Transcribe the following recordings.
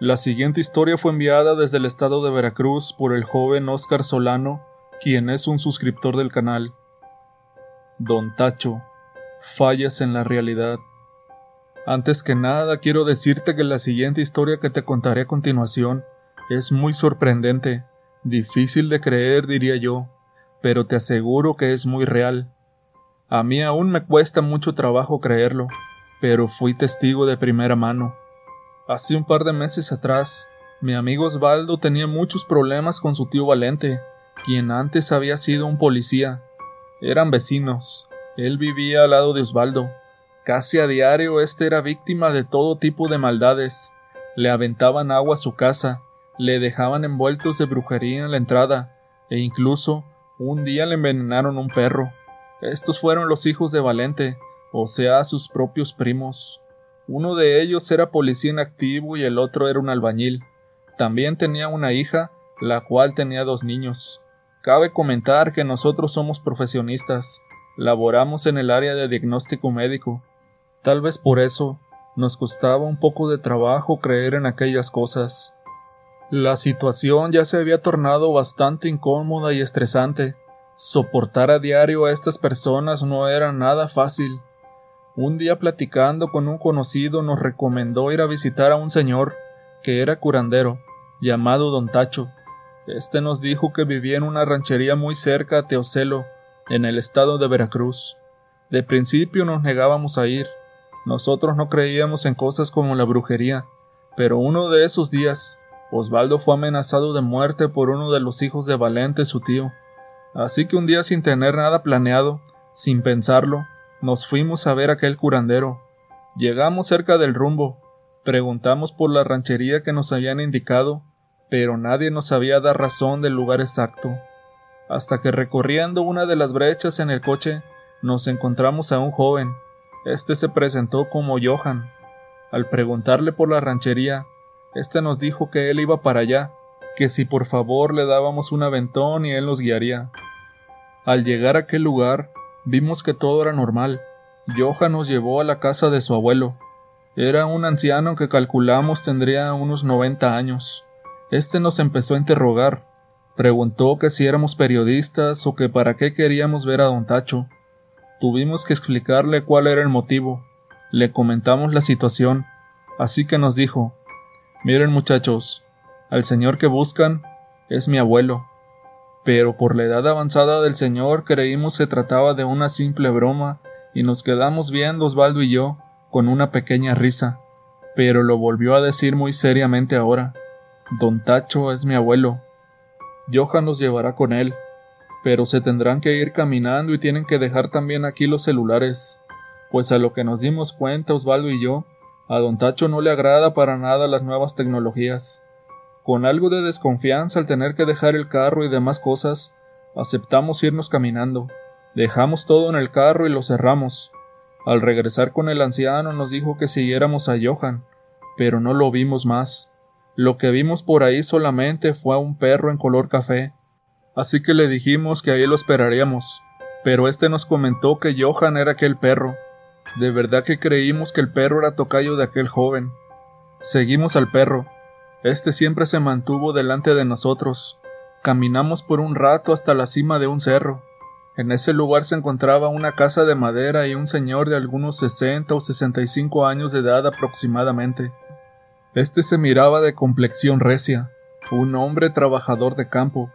La siguiente historia fue enviada desde el estado de Veracruz por el joven Oscar Solano, quien es un suscriptor del canal. Don Tacho, fallas en la realidad. Antes que nada quiero decirte que la siguiente historia que te contaré a continuación es muy sorprendente, difícil de creer diría yo, pero te aseguro que es muy real. A mí aún me cuesta mucho trabajo creerlo, pero fui testigo de primera mano. Hace un par de meses atrás, mi amigo Osvaldo tenía muchos problemas con su tío Valente, quien antes había sido un policía. Eran vecinos. Él vivía al lado de Osvaldo. Casi a diario este era víctima de todo tipo de maldades. Le aventaban agua a su casa, le dejaban envueltos de brujería en la entrada, e incluso un día le envenenaron un perro. Estos fueron los hijos de Valente, o sea, sus propios primos. Uno de ellos era policía en activo y el otro era un albañil. También tenía una hija, la cual tenía dos niños. Cabe comentar que nosotros somos profesionistas, laboramos en el área de diagnóstico médico. Tal vez por eso nos costaba un poco de trabajo creer en aquellas cosas. La situación ya se había tornado bastante incómoda y estresante. Soportar a diario a estas personas no era nada fácil. Un día platicando con un conocido nos recomendó ir a visitar a un señor, que era curandero, llamado Don Tacho. Este nos dijo que vivía en una ranchería muy cerca a Teocelo, en el estado de Veracruz. De principio nos negábamos a ir. Nosotros no creíamos en cosas como la brujería, pero uno de esos días, Osvaldo fue amenazado de muerte por uno de los hijos de Valente, su tío. Así que un día sin tener nada planeado, sin pensarlo, nos fuimos a ver aquel curandero. Llegamos cerca del rumbo, preguntamos por la ranchería que nos habían indicado, pero nadie nos sabía dar razón del lugar exacto. Hasta que recorriendo una de las brechas en el coche, nos encontramos a un joven. Este se presentó como Johan. Al preguntarle por la ranchería, este nos dijo que él iba para allá, que si por favor le dábamos un aventón y él nos guiaría. Al llegar a aquel lugar, Vimos que todo era normal. Johan nos llevó a la casa de su abuelo. Era un anciano que calculamos tendría unos 90 años. Este nos empezó a interrogar. Preguntó que si éramos periodistas o que para qué queríamos ver a don Tacho. Tuvimos que explicarle cuál era el motivo. Le comentamos la situación, así que nos dijo Miren muchachos, al señor que buscan es mi abuelo pero por la edad avanzada del señor creímos se trataba de una simple broma y nos quedamos viendo Osvaldo y yo con una pequeña risa, pero lo volvió a decir muy seriamente ahora. Don Tacho es mi abuelo. Johan nos llevará con él, pero se tendrán que ir caminando y tienen que dejar también aquí los celulares, pues a lo que nos dimos cuenta Osvaldo y yo, a don Tacho no le agrada para nada las nuevas tecnologías. Con algo de desconfianza al tener que dejar el carro y demás cosas, aceptamos irnos caminando. Dejamos todo en el carro y lo cerramos. Al regresar con el anciano nos dijo que siguiéramos a Johan, pero no lo vimos más. Lo que vimos por ahí solamente fue a un perro en color café. Así que le dijimos que ahí lo esperaríamos, pero este nos comentó que Johan era aquel perro. De verdad que creímos que el perro era tocayo de aquel joven. Seguimos al perro, este siempre se mantuvo delante de nosotros. Caminamos por un rato hasta la cima de un cerro. En ese lugar se encontraba una casa de madera y un señor de algunos sesenta o sesenta y cinco años de edad aproximadamente. Este se miraba de complexión recia, un hombre trabajador de campo.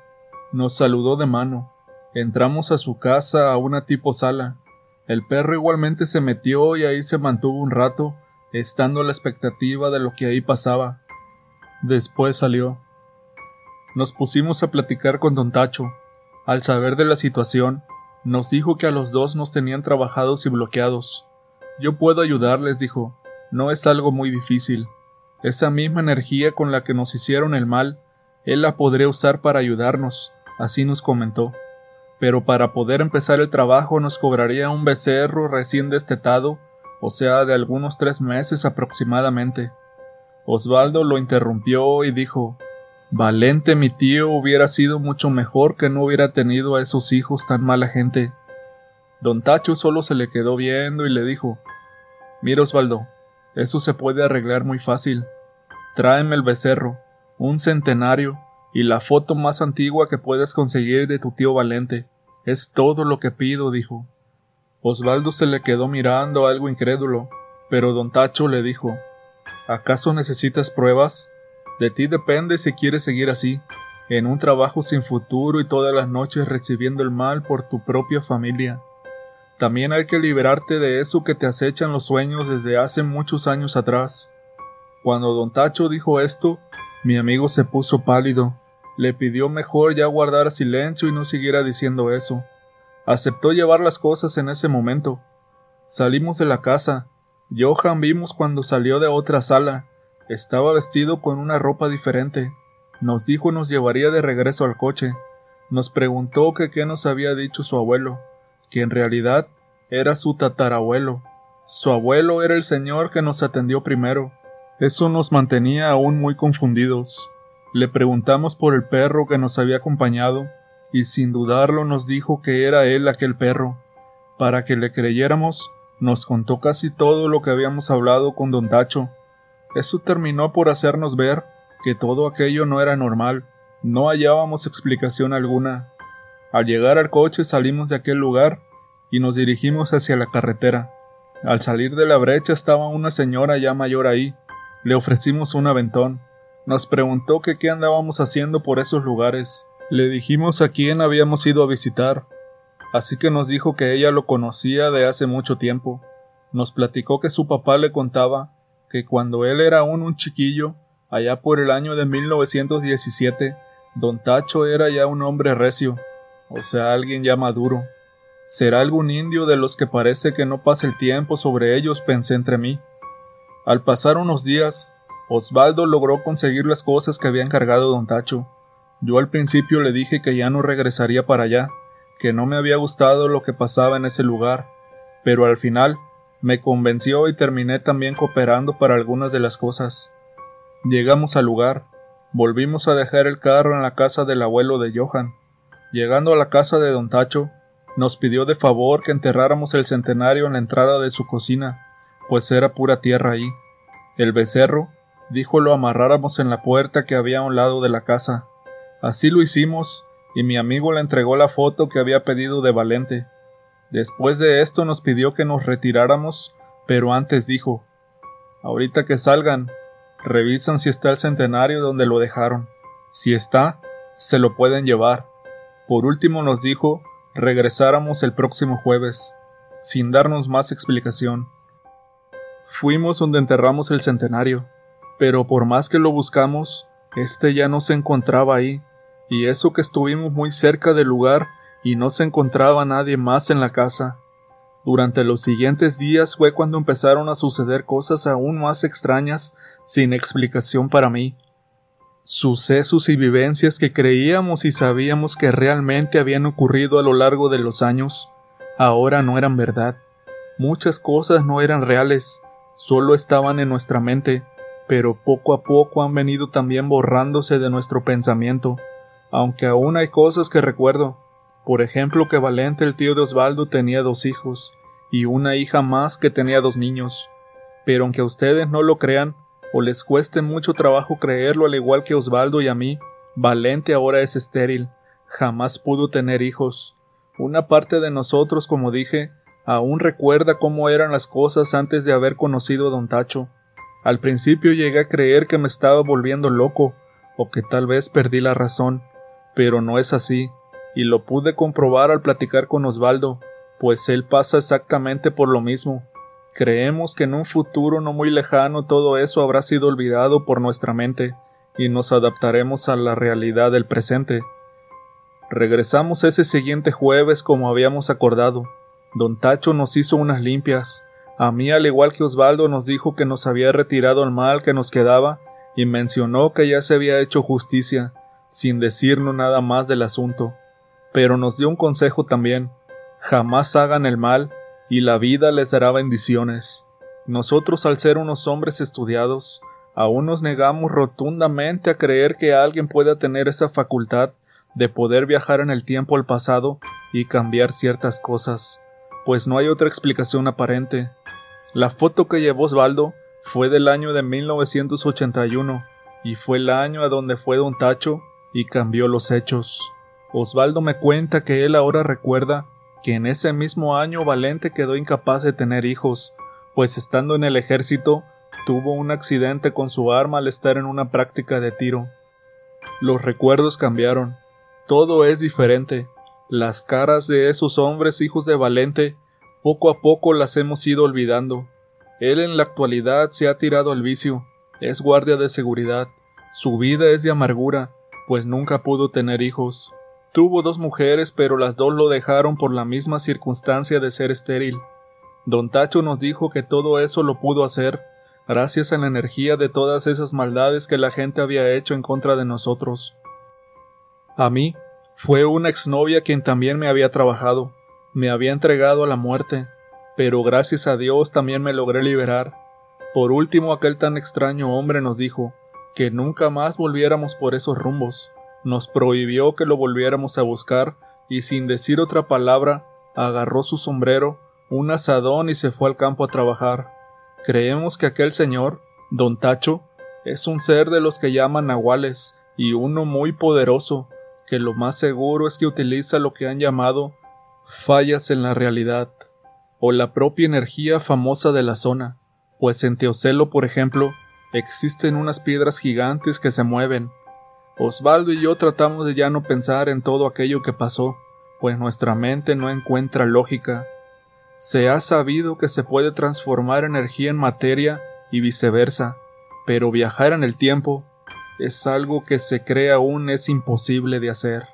Nos saludó de mano. Entramos a su casa a una tipo sala. El perro igualmente se metió y ahí se mantuvo un rato, estando a la expectativa de lo que ahí pasaba. Después salió. Nos pusimos a platicar con don Tacho. Al saber de la situación, nos dijo que a los dos nos tenían trabajados y bloqueados. Yo puedo ayudarles, dijo. No es algo muy difícil. Esa misma energía con la que nos hicieron el mal, él la podría usar para ayudarnos, así nos comentó. Pero para poder empezar el trabajo nos cobraría un becerro recién destetado, o sea, de algunos tres meses aproximadamente. Osvaldo lo interrumpió y dijo Valente mi tío hubiera sido mucho mejor que no hubiera tenido a esos hijos tan mala gente. Don Tacho solo se le quedó viendo y le dijo Mira Osvaldo, eso se puede arreglar muy fácil. Tráeme el becerro, un centenario y la foto más antigua que puedas conseguir de tu tío Valente. Es todo lo que pido, dijo. Osvaldo se le quedó mirando algo incrédulo, pero don Tacho le dijo ¿Acaso necesitas pruebas? De ti depende si quieres seguir así, en un trabajo sin futuro y todas las noches recibiendo el mal por tu propia familia. También hay que liberarte de eso que te acechan los sueños desde hace muchos años atrás. Cuando don Tacho dijo esto, mi amigo se puso pálido. Le pidió mejor ya guardar silencio y no siguiera diciendo eso. Aceptó llevar las cosas en ese momento. Salimos de la casa. Johan vimos cuando salió de otra sala. Estaba vestido con una ropa diferente. Nos dijo nos llevaría de regreso al coche. Nos preguntó que qué nos había dicho su abuelo, que en realidad era su tatarabuelo. Su abuelo era el señor que nos atendió primero. Eso nos mantenía aún muy confundidos. Le preguntamos por el perro que nos había acompañado, y sin dudarlo nos dijo que era él aquel perro. Para que le creyéramos, nos contó casi todo lo que habíamos hablado con don Tacho. Eso terminó por hacernos ver que todo aquello no era normal, no hallábamos explicación alguna. Al llegar al coche salimos de aquel lugar y nos dirigimos hacia la carretera. Al salir de la brecha estaba una señora ya mayor ahí. Le ofrecimos un aventón. Nos preguntó que qué andábamos haciendo por esos lugares. Le dijimos a quién habíamos ido a visitar, así que nos dijo que ella lo conocía de hace mucho tiempo. Nos platicó que su papá le contaba que cuando él era aún un chiquillo, allá por el año de 1917, don Tacho era ya un hombre recio, o sea, alguien ya maduro. ¿Será algún indio de los que parece que no pasa el tiempo sobre ellos? pensé entre mí. Al pasar unos días, Osvaldo logró conseguir las cosas que había encargado don Tacho. Yo al principio le dije que ya no regresaría para allá, que no me había gustado lo que pasaba en ese lugar, pero al final me convenció y terminé también cooperando para algunas de las cosas. Llegamos al lugar, volvimos a dejar el carro en la casa del abuelo de Johan. Llegando a la casa de don Tacho, nos pidió de favor que enterráramos el centenario en la entrada de su cocina, pues era pura tierra ahí. El becerro, dijo lo amarráramos en la puerta que había a un lado de la casa, Así lo hicimos, y mi amigo le entregó la foto que había pedido de Valente. Después de esto nos pidió que nos retiráramos, pero antes dijo Ahorita que salgan, revisan si está el centenario donde lo dejaron. Si está, se lo pueden llevar. Por último nos dijo regresáramos el próximo jueves, sin darnos más explicación. Fuimos donde enterramos el centenario, pero por más que lo buscamos, este ya no se encontraba ahí y eso que estuvimos muy cerca del lugar y no se encontraba nadie más en la casa. Durante los siguientes días fue cuando empezaron a suceder cosas aún más extrañas sin explicación para mí. Sucesos y vivencias que creíamos y sabíamos que realmente habían ocurrido a lo largo de los años, ahora no eran verdad. Muchas cosas no eran reales, solo estaban en nuestra mente, pero poco a poco han venido también borrándose de nuestro pensamiento aunque aún hay cosas que recuerdo. Por ejemplo que Valente el tío de Osvaldo tenía dos hijos, y una hija más que tenía dos niños. Pero aunque ustedes no lo crean, o les cueste mucho trabajo creerlo al igual que Osvaldo y a mí, Valente ahora es estéril, jamás pudo tener hijos. Una parte de nosotros, como dije, aún recuerda cómo eran las cosas antes de haber conocido a don Tacho. Al principio llegué a creer que me estaba volviendo loco, o que tal vez perdí la razón, pero no es así, y lo pude comprobar al platicar con Osvaldo, pues él pasa exactamente por lo mismo. Creemos que en un futuro no muy lejano todo eso habrá sido olvidado por nuestra mente, y nos adaptaremos a la realidad del presente. Regresamos ese siguiente jueves como habíamos acordado. Don Tacho nos hizo unas limpias. A mí, al igual que Osvaldo, nos dijo que nos había retirado el mal que nos quedaba y mencionó que ya se había hecho justicia, sin decirnos nada más del asunto, pero nos dio un consejo también, jamás hagan el mal, y la vida les dará bendiciones. Nosotros al ser unos hombres estudiados, aún nos negamos rotundamente a creer que alguien pueda tener esa facultad de poder viajar en el tiempo al pasado y cambiar ciertas cosas, pues no hay otra explicación aparente. La foto que llevó Osvaldo Fue del año de 1981 y fue el año a donde fue don Tacho y cambió los hechos. Osvaldo me cuenta que él ahora recuerda que en ese mismo año Valente quedó incapaz de tener hijos, pues estando en el ejército tuvo un accidente con su arma al estar en una práctica de tiro. Los recuerdos cambiaron, todo es diferente, las caras de esos hombres hijos de Valente poco a poco las hemos ido olvidando. Él en la actualidad se ha tirado al vicio, es guardia de seguridad, su vida es de amargura, pues nunca pudo tener hijos. Tuvo dos mujeres, pero las dos lo dejaron por la misma circunstancia de ser estéril. Don Tacho nos dijo que todo eso lo pudo hacer gracias a la energía de todas esas maldades que la gente había hecho en contra de nosotros. A mí, fue una exnovia quien también me había trabajado, me había entregado a la muerte, pero gracias a Dios también me logré liberar. Por último, aquel tan extraño hombre nos dijo que nunca más volviéramos por esos rumbos, nos prohibió que lo volviéramos a buscar y sin decir otra palabra agarró su sombrero, un asadón y se fue al campo a trabajar. Creemos que aquel señor, don Tacho, es un ser de los que llaman nahuales y uno muy poderoso, que lo más seguro es que utiliza lo que han llamado fallas en la realidad, o la propia energía famosa de la zona, pues en Teocelo, por ejemplo, existen unas piedras gigantes que se mueven, Osvaldo y yo tratamos de ya no pensar en todo aquello que pasó, pues nuestra mente no encuentra lógica. Se ha sabido que se puede transformar energía en materia y viceversa, pero viajar en el tiempo es algo que se cree aún es imposible de hacer.